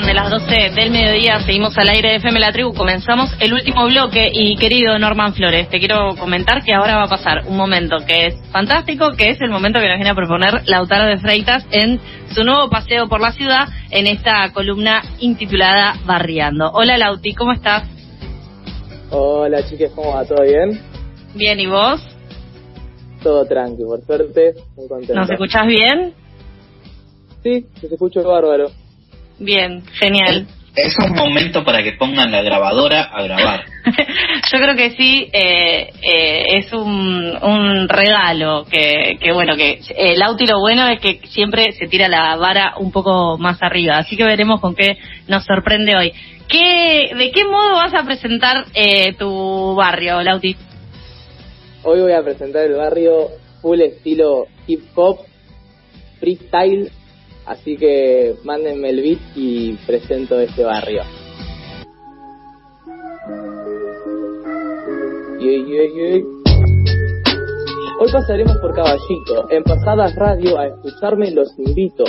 pasan de las 12 del mediodía, seguimos al aire de FM La Tribu, comenzamos el último bloque y querido Norman Flores, te quiero comentar que ahora va a pasar un momento que es fantástico, que es el momento que nos viene a proponer Lautaro de Freitas en su nuevo paseo por la ciudad en esta columna intitulada Barriando. Hola Lauti, ¿cómo estás? Hola chiques, ¿cómo va? ¿Todo bien? Bien, ¿y vos? Todo tranqui, por suerte, muy contento. ¿Nos escuchás bien? Sí, se escucho bárbaro. Bien, genial. Es un momento para que pongan la grabadora a grabar. Yo creo que sí, eh, eh, es un, un regalo que, que, bueno, que el auto y lo bueno es que siempre se tira la vara un poco más arriba, así que veremos con qué nos sorprende hoy. ¿Qué, ¿De qué modo vas a presentar eh, tu barrio, Lauti? Hoy voy a presentar el barrio full estilo hip hop, freestyle Así que mándenme el beat y presento este barrio. Hoy pasaremos por Caballito. En pasadas radio a escucharme los invito.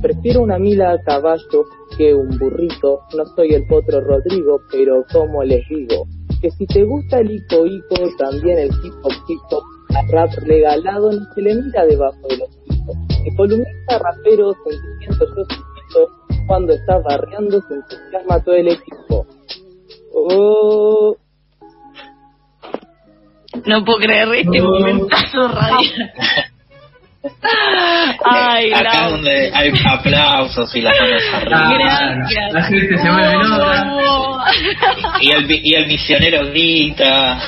Prefiero una mila a caballo que un burrito. No soy el potro Rodrigo, pero como les digo, que si te gusta el ico ico, también el hip hop hip hop, rap regalado no se le mira debajo de los columnista rapero sentimiento yo sentimiento cuando está barriando se entusiasma todo el equipo. Oh. No puedo creer este oh. momentazo radial. Ay, Acá donde hay aplausos y las manos arriba. Gracias. La gente se mueve loca. Y el, y el misionero grita.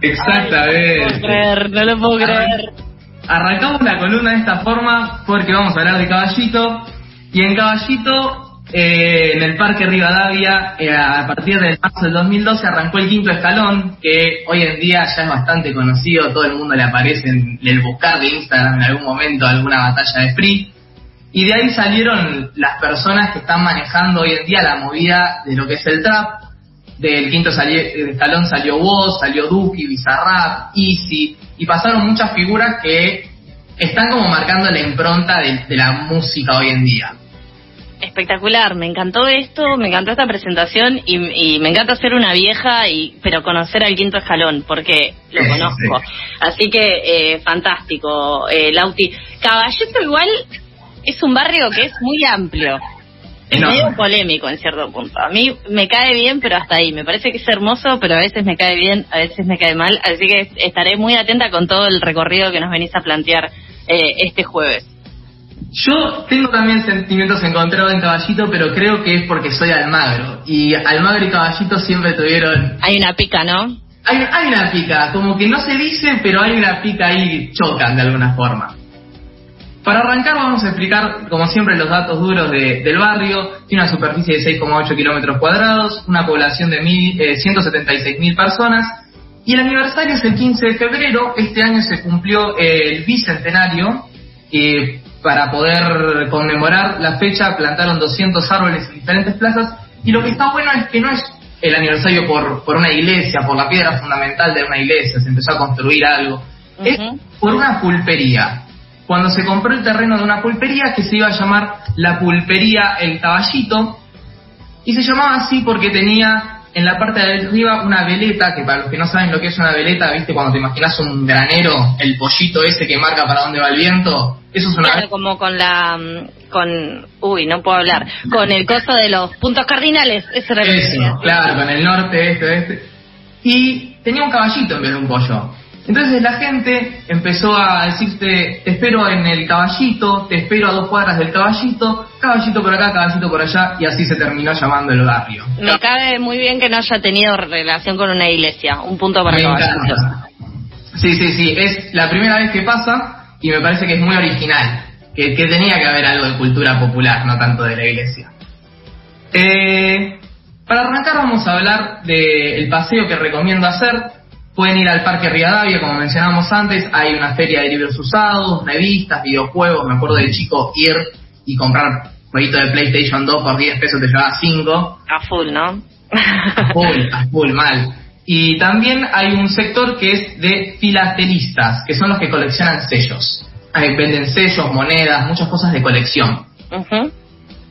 Exactamente. no lo puedo creer, no lo puedo creer. Arrancamos la columna de esta forma porque vamos a hablar de Caballito. Y en Caballito, eh, en el Parque Rivadavia, eh, a partir del marzo del 2012 arrancó el quinto escalón, que hoy en día ya es bastante conocido, todo el mundo le aparece en el buscar de Instagram en algún momento alguna batalla de free. Y de ahí salieron las personas que están manejando hoy en día la movida de lo que es el trap. Del quinto escalón salió Woz, salió Duki, Bizarrap, Easy, y pasaron muchas figuras que están como marcando la impronta de, la música hoy en día. Espectacular, me encantó esto, me encantó esta presentación y, me encanta ser una vieja y pero conocer al quinto escalón porque lo conozco. Así que eh, fantástico, eh, Lauti. Caballito igual es un barrio que es muy amplio. Es medio polémico en cierto punto. A mí me cae bien, pero hasta ahí. Me parece que es hermoso, pero a veces me cae bien, a veces me cae mal. Así que estaré muy atenta con todo el recorrido que nos venís a plantear eh, este jueves. Yo tengo también sentimientos encontrados en Caballito, pero creo que es porque soy Almagro. Y Almagro y Caballito siempre tuvieron... Hay una pica, ¿no? Hay, hay una pica, como que no se dice, pero hay una pica ahí, chocan de alguna forma. Para arrancar vamos a explicar, como siempre, los datos duros del barrio. Tiene una superficie de 6,8 kilómetros cuadrados, una población de eh, 176.000 personas. Y el aniversario es el 15 de febrero. Este año se cumplió el bicentenario. y para poder conmemorar la fecha plantaron 200 árboles en diferentes plazas. Y lo que está bueno es que no es el aniversario por, por una iglesia, por la piedra fundamental de una iglesia, se empezó a construir algo. Es por una pulpería cuando se compró el terreno de una pulpería que se iba a llamar la pulpería El Caballito, y se llamaba así porque tenía en la parte de arriba una veleta, que para los que no saben lo que es una veleta, viste cuando te imaginas un granero, el pollito ese que marca para dónde va el viento, eso es una claro, como con la con uy, no puedo hablar, con el costo de los puntos cardinales, eso era Eso, claro, con el norte, este, este. Y tenía un caballito en vez de un pollo. Entonces la gente empezó a decirte, te espero en el caballito, te espero a dos cuadras del caballito, caballito por acá, caballito por allá, y así se terminó llamando el barrio. Me cabe muy bien que no haya tenido relación con una iglesia, un punto para caballitos. Sí, sí, sí, es la primera vez que pasa y me parece que es muy original, que, tenía que haber algo de cultura popular, no tanto de la iglesia. Eh, para arrancar vamos a hablar del paseo que recomiendo hacer, Pueden ir al Parque Rivadavia, como mencionamos antes, hay una feria de libros usados, revistas, videojuegos, me acuerdo del chico ir y comprar jueguito de PlayStation 2 por 10 pesos te llevaba 5. A full, ¿no? A full, a full, mal. Y también hay un sector que es de filatelistas, que son los que coleccionan sellos. venden sellos, monedas, muchas cosas de colección.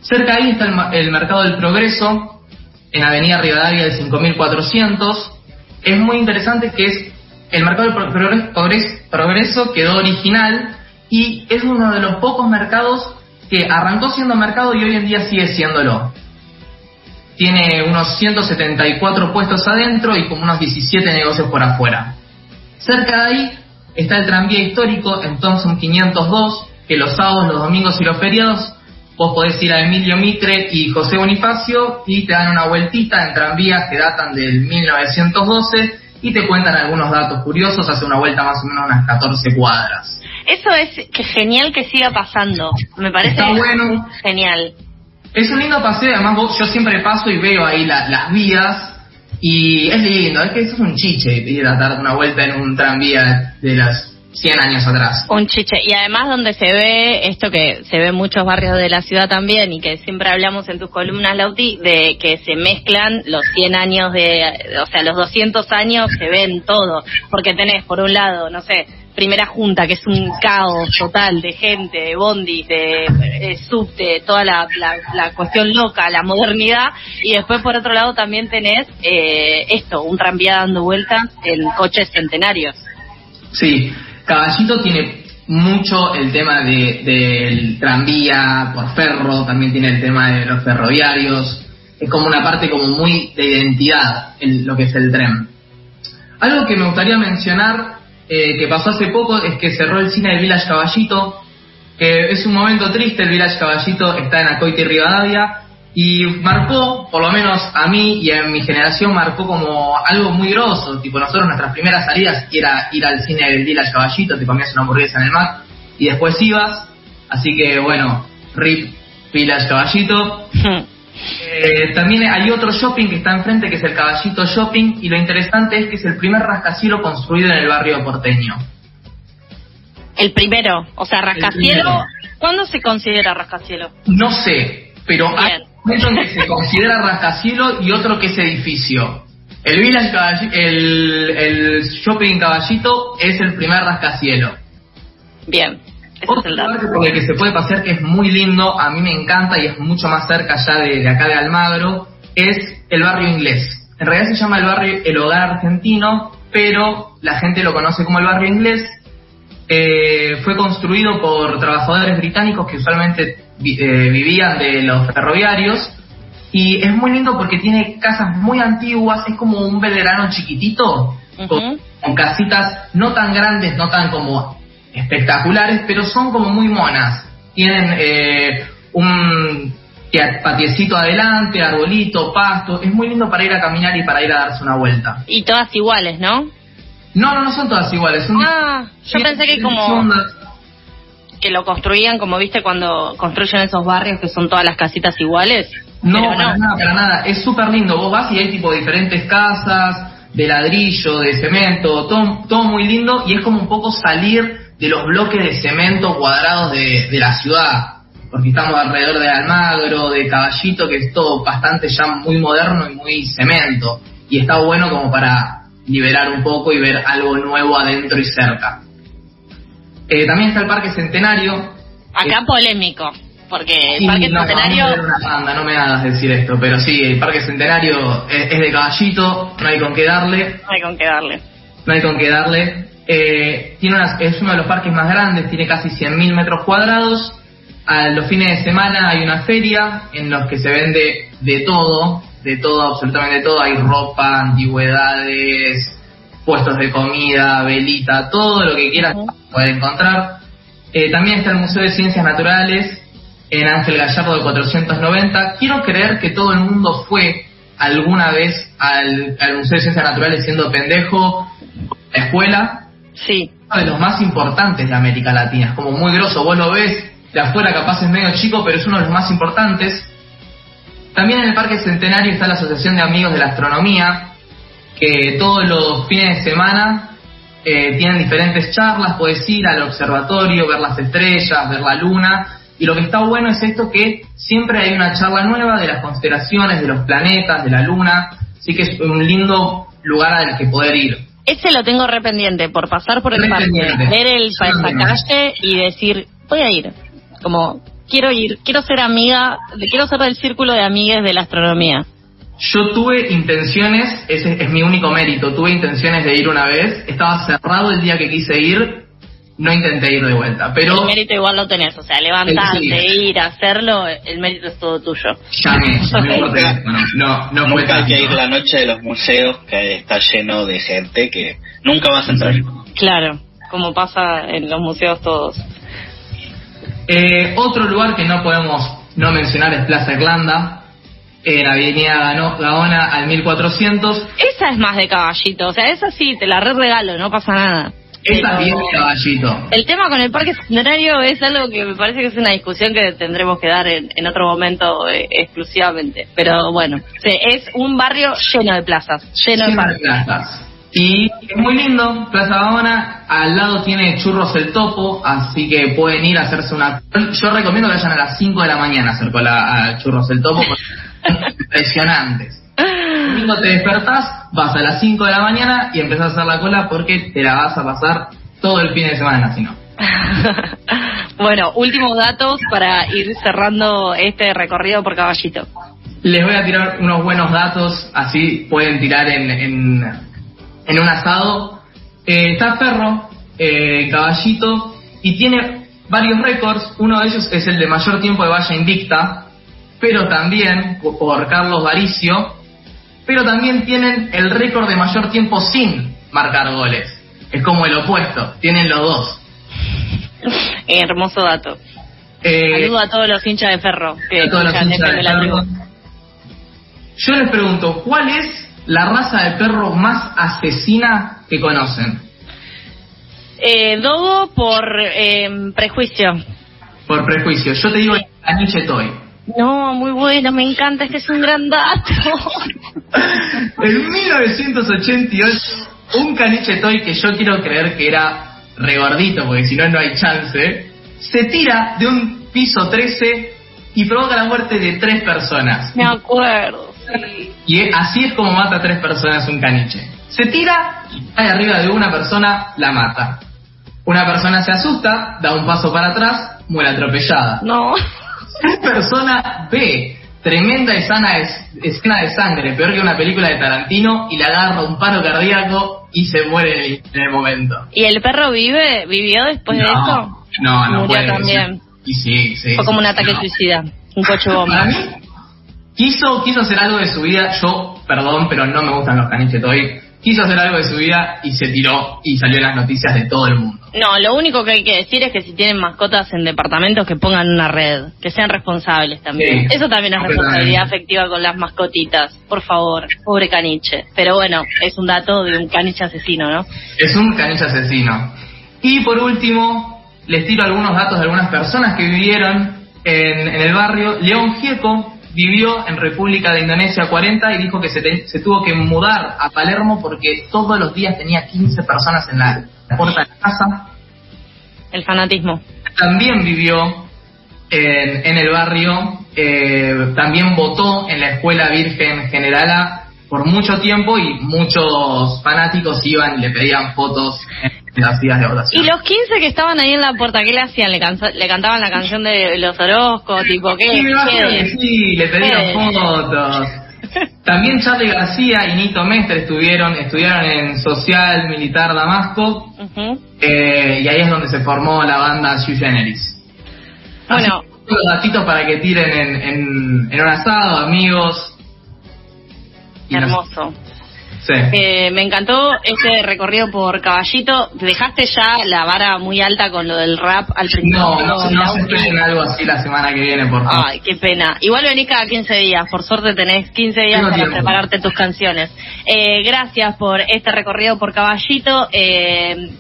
Cerca ahí está el, el Mercado del Progreso, en Avenida Rivadavia del 5400. Es muy interesante que es el Mercado del Pro- Progres- Progres- Progreso quedó original y es uno de los pocos mercados que arrancó siendo mercado y hoy en día sigue siéndolo. Tiene unos 174 puestos adentro y como unos 17 negocios por afuera. Cerca de ahí está el tranvía histórico en Thompson 502, que los sábados, los domingos y los feriados vos podés ir a Emilio Mitre y José Bonifacio y te dan una vueltita en tranvías que datan del 1912 y te cuentan algunos datos curiosos, hace una vuelta más o menos unas 14 cuadras. Eso es que genial que siga pasando. Me parece Está bueno. genial. Es un lindo paseo, además vos, yo siempre paso y veo ahí la- las vías y es lindo, es que eso es un chiche ir a dar una vuelta en un tranvía de las 100 años atrás. Un chiche. Y además donde se ve esto que se ve en muchos barrios de la ciudad también y que siempre hablamos en tus columnas, Lauti, de que se mezclan los 100 años de, o sea, los 200 años se ven todo. Porque tenés, por un lado, no sé, primera junta, que es un caos total de gente, de bondis, de eh, subte, toda la, la, la cuestión loca, la modernidad. Y después, por otro lado, también tenés eh, esto, un tranvía dando vueltas en coches centenarios. Sí, Caballito tiene mucho el tema de, del tranvía por ferro, también tiene el tema de los ferroviarios, es como una parte como muy de identidad en lo que es el tren. Algo que me gustaría mencionar eh, que pasó hace poco es que cerró el cine del Village Caballito, que es un momento triste, el Village Caballito está en Acoite y Rivadavia, y marcó, por lo menos a mí y a mi generación, marcó como algo muy grosso. Tipo, nosotros nuestras primeras salidas era ir al cine del Village Caballito, te comías una hamburguesa en el Mac y después ibas. Así que bueno, RIP Village Caballito. Eh, también hay otro shopping que está enfrente que es el Caballito Shopping y lo interesante es que es el primer rascacielos construido en el barrio porteño. El primero, o sea, rascacielo. primero. ¿Cuándo se considera rascacielo? No sé, pero hay En que se considera rascacielos y otro que es edificio. El Village el, el Shopping Caballito es el primer rascacielos. Bien, es Otro el lugar por el que se puede pasear que es muy lindo, a mí me encanta y es mucho más cerca ya de, de acá de Almagro, es el barrio inglés. En realidad se llama el barrio El Hogar Argentino, pero la gente lo conoce como el barrio inglés. Eh, fue construido por trabajadores británicos que usualmente eh, vivían de los ferroviarios y es muy lindo porque tiene casas muy antiguas, es como un veterano chiquitito, con, casitas no tan grandes, no tan como espectaculares, pero son como muy monas. Tienen eh, un patiecito adelante, arbolito, pasto, es muy lindo para ir a caminar y para ir a darse una vuelta. Y todas iguales, ¿no? No, no, no son todas iguales. Son Ah, yo pensé que como ondas. Que lo construían, como viste cuando construyen esos barrios que son todas las casitas iguales. No, Pero para nada, para nada. Es súper lindo. Vos vas y hay tipo diferentes casas, de ladrillo, de cemento, todo, todo muy lindo y es como un poco salir de los bloques de cemento cuadrados de, de la ciudad. Porque estamos alrededor de Almagro, de Caballito, que es todo bastante ya muy moderno y muy cemento. Y está bueno como para liberar un poco y ver algo nuevo adentro y cerca. Eh, también está el Parque Centenario, Acá polémico, porque el Parque no, Centenario vamos a ver una banda, no me hagas decir esto, pero sí, el Parque Centenario es, es de caballito, no hay con qué darle, no hay con qué darle. no hay con qué darle. Eh, tiene unas- es uno de los parques más grandes, tiene casi 100.000 metros cuadrados. A los fines de semana hay una feria en los que se vende de todo, de todo, absolutamente todo. Hay ropa, antigüedades, puestos de comida, velita, todo lo que quieras poder encontrar. Eh, también está el Museo de Ciencias Naturales en Ángel Gallardo de 490. Quiero creer que todo el mundo fue alguna vez al, al Museo de Ciencias Naturales siendo pendejo, la escuela, Sí, uno de los más importantes de América Latina. Es como muy grosso, vos lo ves de afuera, capaz es medio chico, pero es uno de los más importantes. También en el Parque Centenario está la Asociación de Amigos de la Astronomía, que todos los fines de semana eh, tienen diferentes charlas, puedes ir al observatorio, ver las estrellas, ver la luna, y lo que está bueno es esto que siempre hay una charla nueva de las constelaciones, de los planetas, de la luna, así que es un lindo lugar al que poder ir. ese lo tengo rependiente por pasar por el parque, ver el paisaje y decir, voy a ir. Como quiero ir, quiero ser amiga, quiero ser del círculo de amigues de la astronomía. Yo tuve intenciones, ese es mi único mérito, tuve intenciones de ir una vez, estaba cerrado el día que quise ir, no intenté ir de vuelta, pero... El mérito igual lo tenés, o sea, levantarte, ir, hacerlo, el mérito es todo tuyo. Llamé, llamé por teléfono, no, no Nunca hay que ir la noche de los museos que está lleno de gente que nunca vas a entrar. Claro, como pasa en los museos todos. Eh, otro lugar que no podemos no mencionar es Plaza Irlanda, en Avenida Gaona al 1400. Esa es más de caballito, o sea, esa sí, te la re regalo, no pasa nada. Esa bien de caballito. El tema con el parque centenario es algo que me parece que es una discusión que tendremos que dar en, otro momento eh, exclusivamente. Pero bueno, es un barrio lleno de plazas, lleno, de parques. plazas. Y es muy lindo, Plaza Gaona, al lado tiene Churros el Topo, así que pueden ir a hacerse una... Yo recomiendo que vayan a las 5 de la mañana a hacer cola a Churros el Topo, impresionantes. Domingo te despertás, vas a las 5 de la mañana y empezás a hacer la cola porque te la vas a pasar todo el fin de semana, si no. bueno, últimos datos para ir cerrando este recorrido por caballito. Les voy a tirar unos buenos datos, así pueden tirar en, en, un asado. Eh, está Ferro, eh, caballito, y tiene varios récords. Uno de ellos es el de mayor tiempo de valla invicta, pero también por Carlos Varicio, pero también tienen el récord de mayor tiempo sin marcar goles. Es como el opuesto, tienen los dos. Hermoso dato. Eh, Saludo a todos los hinchas de ferro que todos los hinchas de, la Yo les pregunto, ¿cuál es la raza de perro más asesina que conocen? Eh, Dogo por eh, prejuicio. Por prejuicio. Yo te digo Aniche Toy. No, muy bueno, me encanta, este es un gran dato. en 1988, un caniche toy que yo quiero creer que era regordito, porque si no, no hay chance, se tira de un piso 13 y provoca la muerte de tres personas. Me acuerdo. Y así es como mata a tres personas un caniche. Se tira, cae arriba de una persona, la mata. Una persona se asusta, da un paso para atrás, muere atropellada. No persona ve tremenda escena, escena de sangre, peor que una película de Tarantino, y le agarra un paro cardíaco y se muere en el, momento. ¿Y el perro vive? ¿Vivió después de esto? No, no Murió también. Y sí, sí. Fue como un ataque suicida, un coche bomba. quiso, quiso hacer algo de su vida. Yo, perdón, pero no me gustan los caniches hoy quiso hacer algo de su vida y se tiró y salió en las noticias de todo el mundo. No, lo único que hay que decir es que si tienen mascotas en departamentos que pongan una red, que sean responsables también. Eso también es responsabilidad afectiva con las mascotitas, por favor, pobre caniche. Pero bueno, es un dato de un caniche asesino, ¿no? Es un caniche asesino. Y por último, les tiro algunos datos de algunas personas que vivieron en, en el barrio. León Gieco vivió en República de Indonesia 40 y dijo que se, se tuvo que mudar a Palermo porque todos los días tenía 15 personas en la, puerta de la casa. El fanatismo. También vivió en, en el barrio, eh, también votó en la Escuela Virgen Generala por mucho tiempo y muchos fanáticos iban y le pedían fotos y los 15 que estaban ahí en la puerta, ¿qué le hacían? ¿Le, le cantaban la canción de los Orozco? Tipo, ¿qué? Sí, sí, le pedían fotos. También Charlie García y Nito Mestre estuvieron, estudiaron en Social Militar Damasco eh, y ahí es donde se formó la banda Sui Generis. Bueno, los datitos para que tiren en, en, en un asado, amigos. Hermoso. Eh, me encantó este recorrido por Caballito. Dejaste ya la vara muy alta con lo del rap al principio. No, no, no, se esperen algo así la semana que viene, por favor. Ay, qué pena. Igual venís cada 15 días. Por suerte tenés 15 días para prepararte tus canciones. Eh, gracias por este recorrido por Caballito. Eh,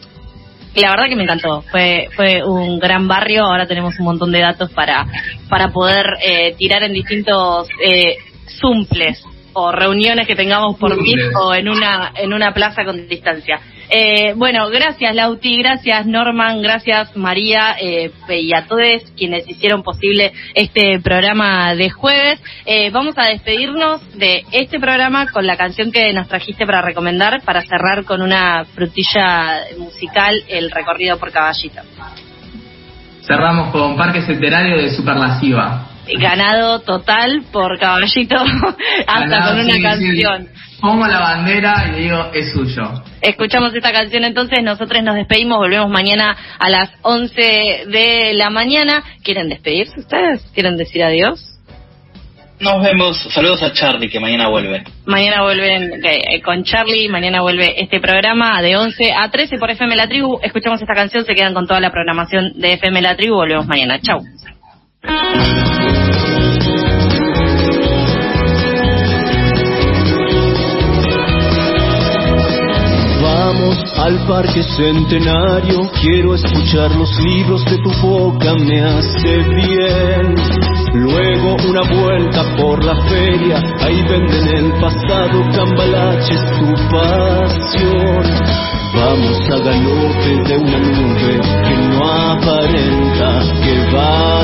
la verdad que me encantó. Fue fue un gran barrio. Ahora tenemos un montón de datos para para poder eh, tirar en distintos eh, zumples o reuniones que tengamos por mí o en una en una plaza con distancia. Eh, bueno, gracias Lauti, gracias Norman, gracias María eh, y a todos quienes hicieron posible este programa de jueves. Eh, vamos a despedirnos de este programa con la canción que nos trajiste para recomendar, para cerrar con una frutilla musical, el recorrido por caballito. cerramos con Parque Centenario de Superlasiva. Ganado total por Caballito, hasta con una canción. Pongo la bandera y digo, es suyo. Escuchamos esta canción entonces, nosotros nos despedimos, volvemos mañana a las 11 de la mañana. ¿Quieren despedirse ustedes? ¿Quieren decir adiós? Nos vemos. Saludos a Charlie, que mañana vuelve. Mañana vuelven eh, con Charlie, mañana vuelve este programa de 11 a 13 por FM La Tribu. Escuchamos esta canción, se quedan con toda la programación de FM La Tribu. Volvemos mañana. Chau. Al parque centenario. Quiero escuchar los libros de tu boca, me hace bien. Luego una vuelta por la feria, ahí venden el pasado, cambalaches, tu pasión. Vamos a galope de una nube que no aparenta que va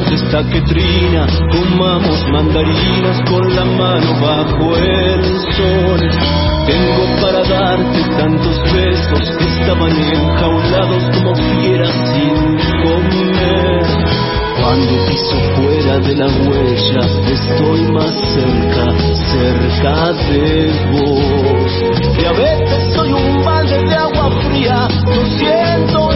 tarde está comamos mandarinas con la mano bajo el sol. Tengo para darte tantos besos que estaban enjaulados como fieras sin comer. Cuando piso fuera de la huella, estoy más cerca, cerca de vos. Y a veces soy un balde de agua fría, no siento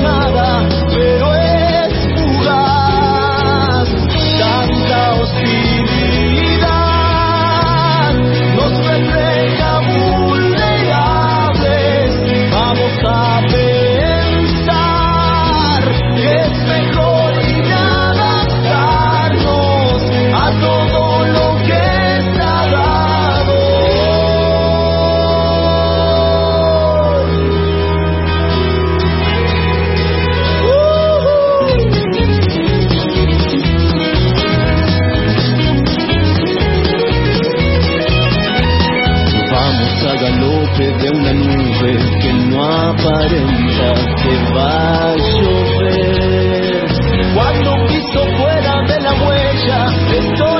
vamos a galope de una nube que no aparenta que va a llover. Cuando piso fuera de la huella, estoy